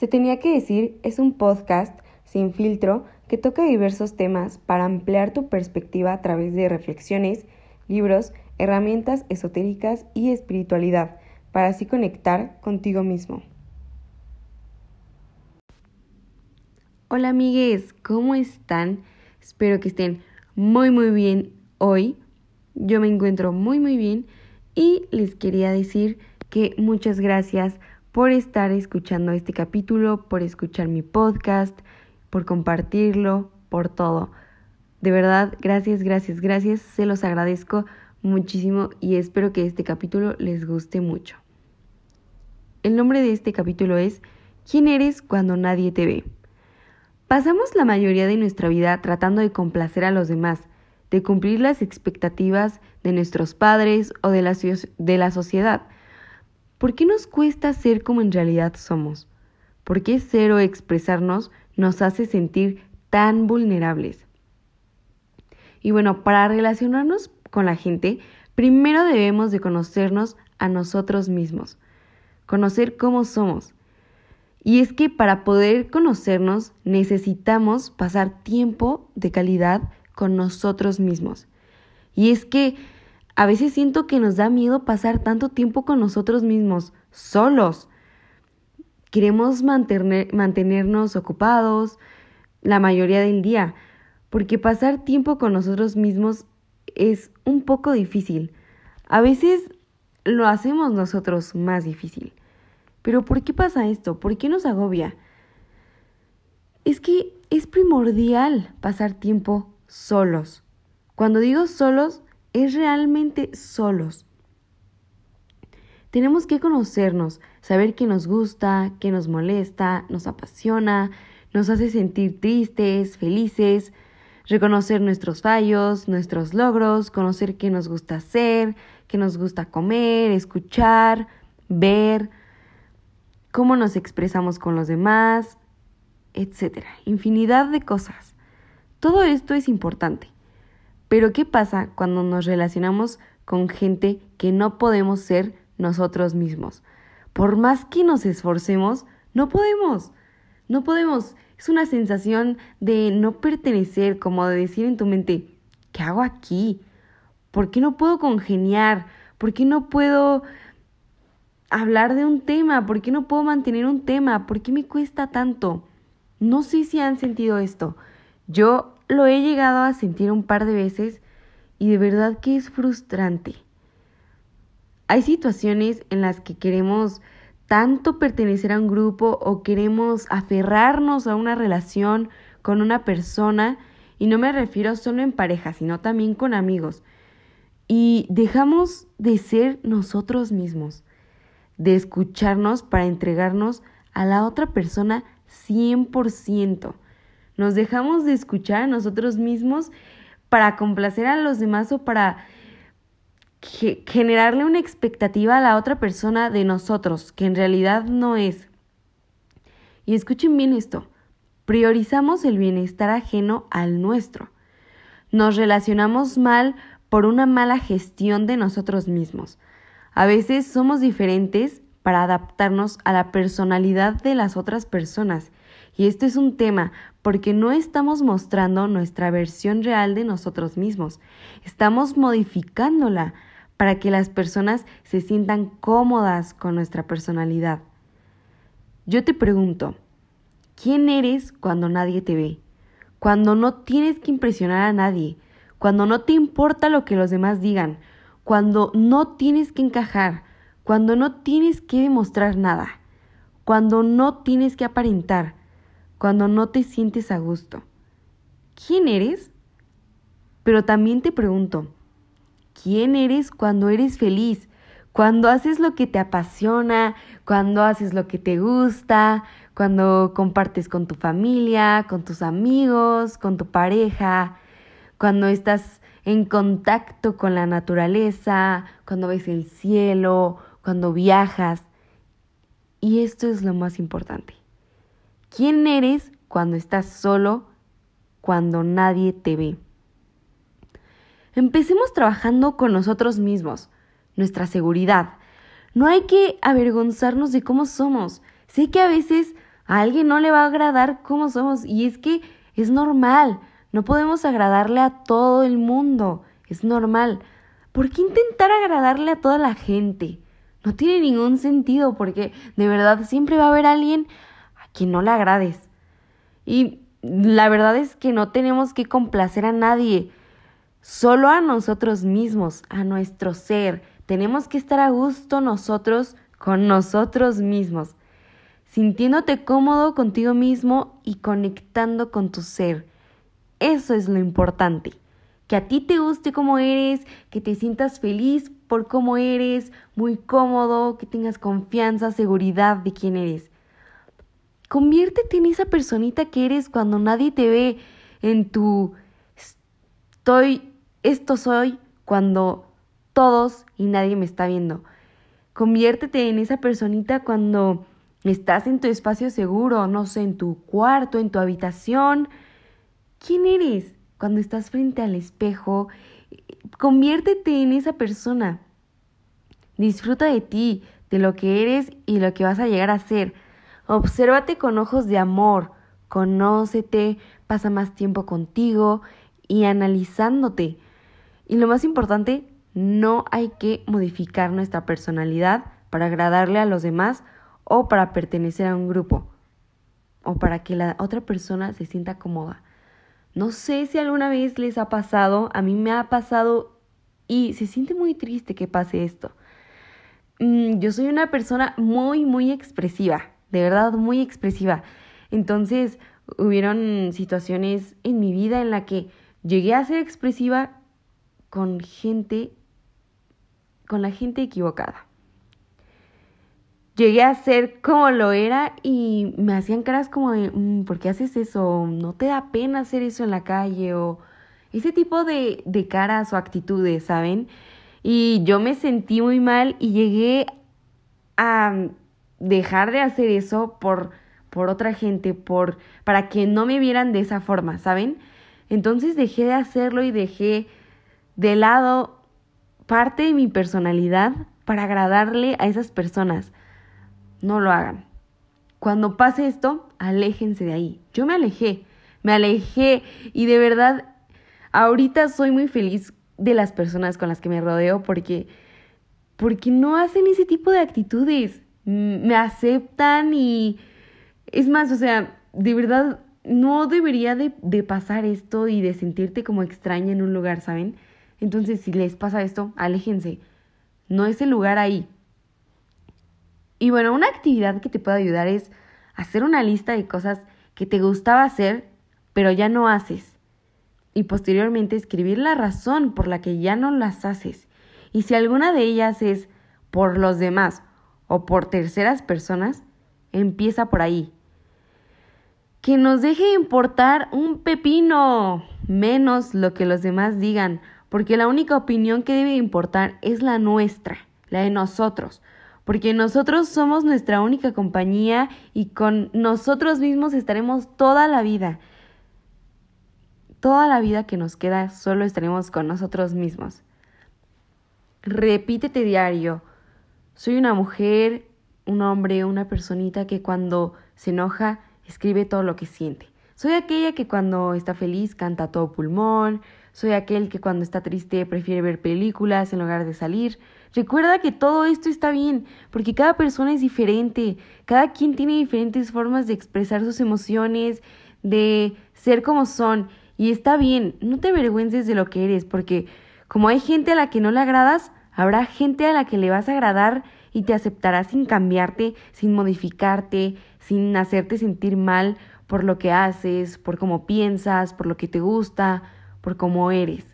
Se tenía que decir es un podcast sin filtro que toca diversos temas para ampliar tu perspectiva a través de reflexiones, libros, herramientas esotéricas y espiritualidad, para así conectar contigo mismo. Hola amigues, ¿cómo están? Espero que estén muy muy bien hoy. Yo me encuentro muy muy bien y les quería decir que muchas gracias por estar escuchando este capítulo, por escuchar mi podcast, por compartirlo, por todo. De verdad, gracias, gracias, gracias. Se los agradezco muchísimo y espero que este capítulo les guste mucho. El nombre de este capítulo es ¿Quién eres cuando nadie te ve? Pasamos la mayoría de nuestra vida tratando de complacer a los demás, de cumplir las expectativas de nuestros padres o de la, de la sociedad ¿Por qué nos cuesta ser como en realidad somos? ¿Por qué ser o expresarnos nos hace sentir tan vulnerables? Y bueno, para relacionarnos con la gente, primero debemos de conocernos a nosotros mismos, conocer cómo somos. Y es que para poder conocernos necesitamos pasar tiempo de calidad con nosotros mismos. Y es que a veces siento que nos da miedo pasar tanto tiempo con nosotros mismos, solos. Queremos mantenernos ocupados la mayoría del día, porque pasar tiempo con nosotros mismos es un poco difícil. A veces lo hacemos nosotros más difícil. Pero ¿por qué pasa esto? ¿Por qué nos agobia? Es que es primordial pasar tiempo solos. Cuando digo solos, es realmente solos. Tenemos que conocernos, saber qué nos gusta, qué nos molesta, nos apasiona, nos hace sentir tristes, felices, reconocer nuestros fallos, nuestros logros, conocer qué nos gusta hacer, qué nos gusta comer, escuchar, ver, cómo nos expresamos con los demás, etc. Infinidad de cosas. Todo esto es importante. Pero ¿qué pasa cuando nos relacionamos con gente que no podemos ser nosotros mismos? Por más que nos esforcemos, no podemos. No podemos. Es una sensación de no pertenecer, como de decir en tu mente, ¿qué hago aquí? ¿Por qué no puedo congeniar? ¿Por qué no puedo hablar de un tema? ¿Por qué no puedo mantener un tema? ¿Por qué me cuesta tanto? No sé si han sentido esto. Yo lo he llegado a sentir un par de veces y de verdad que es frustrante. Hay situaciones en las que queremos tanto pertenecer a un grupo o queremos aferrarnos a una relación con una persona y no me refiero solo en pareja, sino también con amigos. Y dejamos de ser nosotros mismos, de escucharnos para entregarnos a la otra persona 100%. Nos dejamos de escuchar a nosotros mismos para complacer a los demás o para generarle una expectativa a la otra persona de nosotros, que en realidad no es. Y escuchen bien esto, priorizamos el bienestar ajeno al nuestro. Nos relacionamos mal por una mala gestión de nosotros mismos. A veces somos diferentes para adaptarnos a la personalidad de las otras personas. Y esto es un tema porque no estamos mostrando nuestra versión real de nosotros mismos, estamos modificándola para que las personas se sientan cómodas con nuestra personalidad. Yo te pregunto, ¿quién eres cuando nadie te ve? Cuando no tienes que impresionar a nadie, cuando no te importa lo que los demás digan, cuando no tienes que encajar, cuando no tienes que demostrar nada, cuando no tienes que aparentar, cuando no te sientes a gusto. ¿Quién eres? Pero también te pregunto, ¿quién eres cuando eres feliz? Cuando haces lo que te apasiona, cuando haces lo que te gusta, cuando compartes con tu familia, con tus amigos, con tu pareja, cuando estás en contacto con la naturaleza, cuando ves el cielo, cuando viajas. Y esto es lo más importante. ¿Quién eres cuando estás solo, cuando nadie te ve? Empecemos trabajando con nosotros mismos, nuestra seguridad. No hay que avergonzarnos de cómo somos. Sé que a veces A alguien no le va a agradar cómo somos y es que es normal. No podemos agradarle a todo el mundo. Es normal. ¿Por qué intentar agradarle a toda la gente? No tiene ningún sentido porque de verdad siempre va a haber alguien quien no le agrades. Y la verdad es que no tenemos que complacer a nadie, solo a nosotros mismos, a nuestro ser. Tenemos que estar a gusto nosotros con nosotros mismos, sintiéndote cómodo contigo mismo y conectando con tu ser. Eso es lo importante. Que a ti te guste como eres, que te sientas feliz por cómo eres, muy cómodo, que tengas confianza, seguridad de quién eres. Conviértete en esa personita que eres cuando nadie te ve en tu estoy, esto soy, cuando todos y nadie me está viendo. Conviértete en esa personita cuando estás en tu espacio seguro, no sé, en tu cuarto, en tu habitación. ¿Quién eres? Cuando estás frente al espejo, conviértete en esa persona. Disfruta de ti, de lo que eres y lo que vas a llegar a ser. Obsérvate con ojos de amor, conócete, pasa más tiempo contigo y analizándote. Y lo más importante, no hay que modificar nuestra personalidad para agradarle a los demás o para pertenecer a un grupo o para que la otra persona se sienta cómoda. No sé si alguna vez les ha pasado, a mí me ha pasado y se siente muy triste que pase esto. Mm, yo soy una persona muy, muy expresiva de verdad muy expresiva. Entonces, hubieron situaciones en mi vida en la que llegué a ser expresiva con gente, con la gente equivocada. Llegué a ser como lo era y me hacían caras como de, mm, ¿por qué haces eso? ¿No te da pena hacer eso en la calle? O ese tipo de, de caras o actitudes, ¿saben? Y yo me sentí muy mal y llegué a dejar de hacer eso por, por otra gente, por, para que no me vieran de esa forma, ¿saben? Entonces dejé de hacerlo y dejé de lado parte de mi personalidad para agradarle a esas personas. No lo hagan. Cuando pase esto, aléjense de ahí. Yo me alejé, me alejé y de verdad ahorita soy muy feliz de las personas con las que me rodeo porque porque no hacen ese tipo de actitudes me aceptan y es más, o sea, de verdad no debería de, de, pasar esto y de sentirte como extraña en un lugar, ¿saben? Entonces, si les pasa esto, aléjense. No es el lugar ahí. Y bueno, una actividad que te puede ayudar es hacer una lista de cosas que te gustaba hacer, pero ya no haces. Y posteriormente escribir la razón por la que ya no las haces. Y si alguna de ellas es por los demás o por terceras personas, empieza por ahí. Que nos deje importar un pepino, menos lo que los demás digan, porque la única opinión que debe importar es la nuestra, la de nosotros, porque nosotros somos nuestra única compañía y con nosotros mismos estaremos toda la vida. Toda la vida que nos queda solo estaremos con nosotros mismos. Repítete diario, soy una mujer, un hombre, una personita que cuando se enoja escribe todo lo que siente. Soy aquella que cuando está feliz canta todo pulmón. Soy aquel que cuando está triste prefiere ver películas en lugar de salir. Recuerda que todo esto está bien, porque cada persona es diferente, cada quien tiene diferentes formas de expresar sus emociones, de ser como son, y está bien, no te avergüences de lo que eres, porque como hay gente a la que no le agradas, Habrá gente a la que le vas a agradar y te aceptará sin cambiarte, sin modificarte, sin hacerte sentir mal por lo que haces, por cómo piensas, por lo que te gusta, por cómo eres.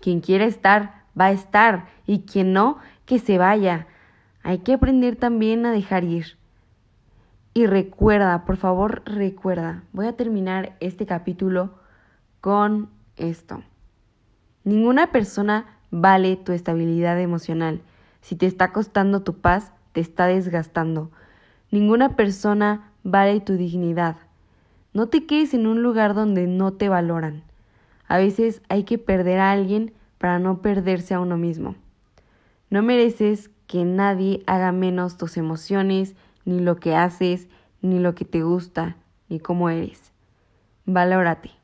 Quien quiera estar, va a estar, y quien no, que se vaya. Hay que aprender también a dejar ir. Y recuerda, por favor, recuerda, voy a terminar este capítulo con esto. Ninguna persona vale tu estabilidad emocional. Si te está costando tu paz, te está desgastando. Ninguna persona vale tu dignidad. No te quedes en un lugar donde no te valoran. A veces hay que perder a alguien para no perderse a uno mismo. No mereces que nadie haga menos tus emociones, ni lo que haces, ni lo que te gusta, ni cómo eres. Valórate.